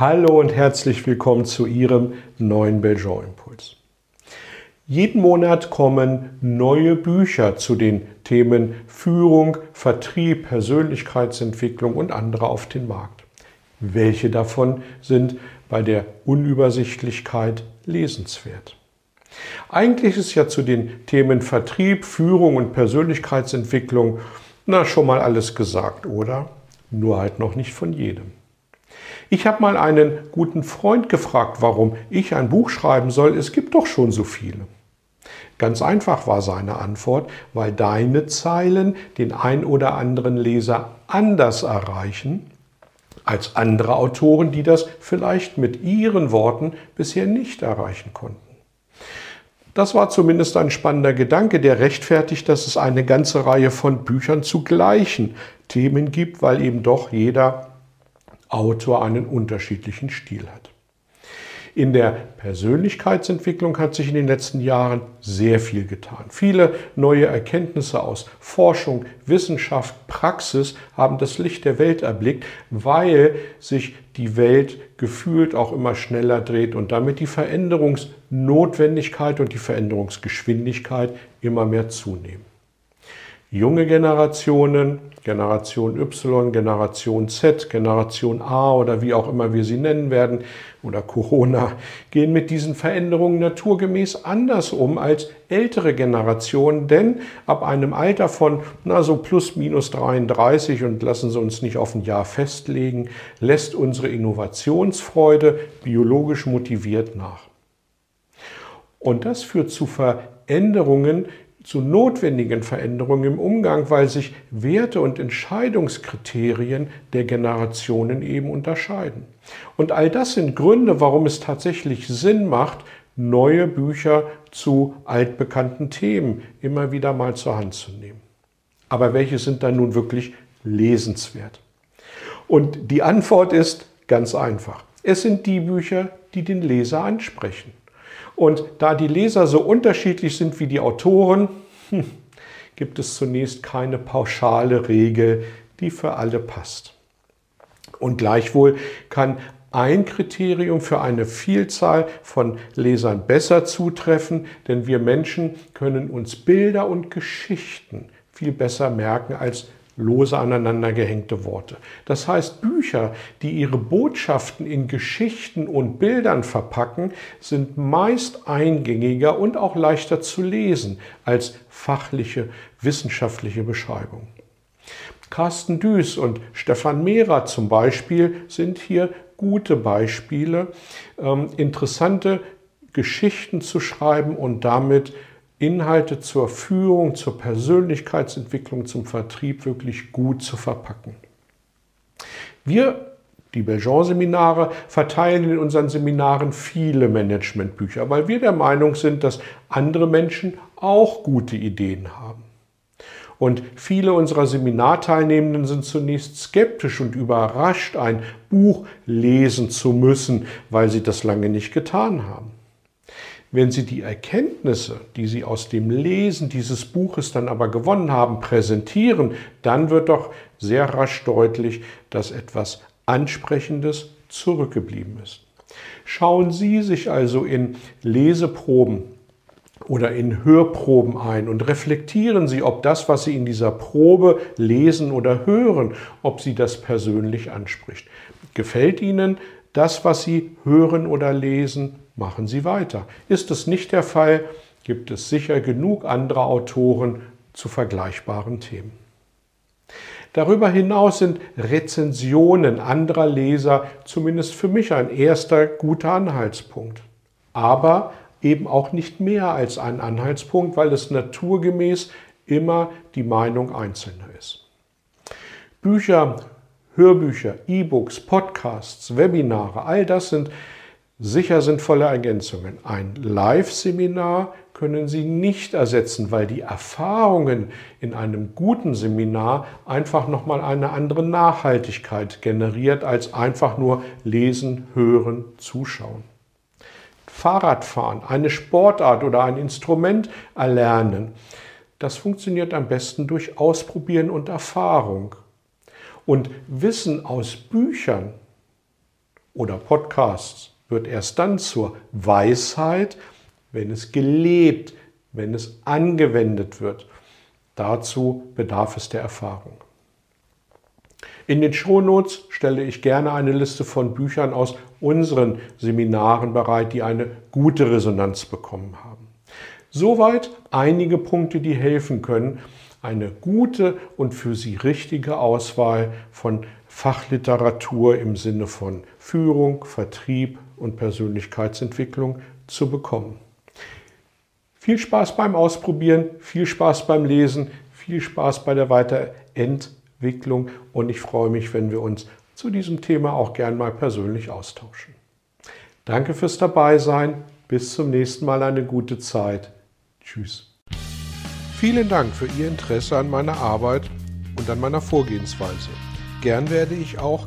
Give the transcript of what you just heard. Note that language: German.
Hallo und herzlich willkommen zu Ihrem neuen Belgian Impuls. Jeden Monat kommen neue Bücher zu den Themen Führung, Vertrieb, Persönlichkeitsentwicklung und andere auf den Markt. Welche davon sind bei der Unübersichtlichkeit lesenswert? Eigentlich ist ja zu den Themen Vertrieb, Führung und Persönlichkeitsentwicklung na schon mal alles gesagt, oder? Nur halt noch nicht von jedem. Ich habe mal einen guten Freund gefragt, warum ich ein Buch schreiben soll. Es gibt doch schon so viele. Ganz einfach war seine Antwort, weil deine Zeilen den ein oder anderen Leser anders erreichen als andere Autoren, die das vielleicht mit ihren Worten bisher nicht erreichen konnten. Das war zumindest ein spannender Gedanke, der rechtfertigt, dass es eine ganze Reihe von Büchern zu gleichen Themen gibt, weil eben doch jeder Autor einen unterschiedlichen Stil hat. In der Persönlichkeitsentwicklung hat sich in den letzten Jahren sehr viel getan. Viele neue Erkenntnisse aus Forschung, Wissenschaft, Praxis haben das Licht der Welt erblickt, weil sich die Welt gefühlt auch immer schneller dreht und damit die Veränderungsnotwendigkeit und die Veränderungsgeschwindigkeit immer mehr zunehmen. Junge Generationen Generation Y, Generation Z, Generation A oder wie auch immer wir sie nennen werden oder Corona, gehen mit diesen Veränderungen naturgemäß anders um als ältere Generationen, denn ab einem Alter von na so plus minus 33 und lassen Sie uns nicht auf ein Jahr festlegen, lässt unsere Innovationsfreude biologisch motiviert nach. Und das führt zu Veränderungen zu notwendigen Veränderungen im Umgang, weil sich Werte und Entscheidungskriterien der Generationen eben unterscheiden. Und all das sind Gründe, warum es tatsächlich Sinn macht, neue Bücher zu altbekannten Themen immer wieder mal zur Hand zu nehmen. Aber welche sind dann nun wirklich lesenswert? Und die Antwort ist ganz einfach. Es sind die Bücher, die den Leser ansprechen. Und da die Leser so unterschiedlich sind wie die Autoren, hm, gibt es zunächst keine pauschale Regel, die für alle passt. Und gleichwohl kann ein Kriterium für eine Vielzahl von Lesern besser zutreffen, denn wir Menschen können uns Bilder und Geschichten viel besser merken als lose aneinander gehängte Worte. Das heißt, Bücher, die ihre Botschaften in Geschichten und Bildern verpacken, sind meist eingängiger und auch leichter zu lesen als fachliche, wissenschaftliche Beschreibungen. Carsten Düß und Stefan Mehrer zum Beispiel sind hier gute Beispiele, ähm, interessante Geschichten zu schreiben und damit Inhalte zur Führung, zur Persönlichkeitsentwicklung, zum Vertrieb wirklich gut zu verpacken. Wir, die Belgian-Seminare, verteilen in unseren Seminaren viele Managementbücher, weil wir der Meinung sind, dass andere Menschen auch gute Ideen haben. Und viele unserer Seminarteilnehmenden sind zunächst skeptisch und überrascht, ein Buch lesen zu müssen, weil sie das lange nicht getan haben. Wenn Sie die Erkenntnisse, die Sie aus dem Lesen dieses Buches dann aber gewonnen haben, präsentieren, dann wird doch sehr rasch deutlich, dass etwas Ansprechendes zurückgeblieben ist. Schauen Sie sich also in Leseproben oder in Hörproben ein und reflektieren Sie, ob das, was Sie in dieser Probe lesen oder hören, ob Sie das persönlich anspricht. Gefällt Ihnen das, was Sie hören oder lesen? Machen Sie weiter. Ist es nicht der Fall, gibt es sicher genug andere Autoren zu vergleichbaren Themen. Darüber hinaus sind Rezensionen anderer Leser zumindest für mich ein erster guter Anhaltspunkt. Aber eben auch nicht mehr als ein Anhaltspunkt, weil es naturgemäß immer die Meinung Einzelner ist. Bücher Hörbücher, E-Books, Podcasts, Webinare, all das sind sicher sinnvolle Ergänzungen. Ein Live-Seminar können Sie nicht ersetzen, weil die Erfahrungen in einem guten Seminar einfach nochmal eine andere Nachhaltigkeit generiert als einfach nur lesen, hören, zuschauen. Fahrradfahren, eine Sportart oder ein Instrument erlernen, das funktioniert am besten durch Ausprobieren und Erfahrung. Und Wissen aus Büchern oder Podcasts wird erst dann zur Weisheit, wenn es gelebt, wenn es angewendet wird. Dazu bedarf es der Erfahrung. In den Shownotes stelle ich gerne eine Liste von Büchern aus unseren Seminaren bereit, die eine gute Resonanz bekommen haben. Soweit einige Punkte, die helfen können, eine gute und für Sie richtige Auswahl von Fachliteratur im Sinne von Führung, Vertrieb und Persönlichkeitsentwicklung zu bekommen. Viel Spaß beim Ausprobieren, viel Spaß beim Lesen, viel Spaß bei der Weiterentwicklung und ich freue mich, wenn wir uns zu diesem Thema auch gern mal persönlich austauschen. Danke fürs Dabeisein. Bis zum nächsten Mal eine gute Zeit. Tschüss. Vielen Dank für Ihr Interesse an meiner Arbeit und an meiner Vorgehensweise. Gern werde ich auch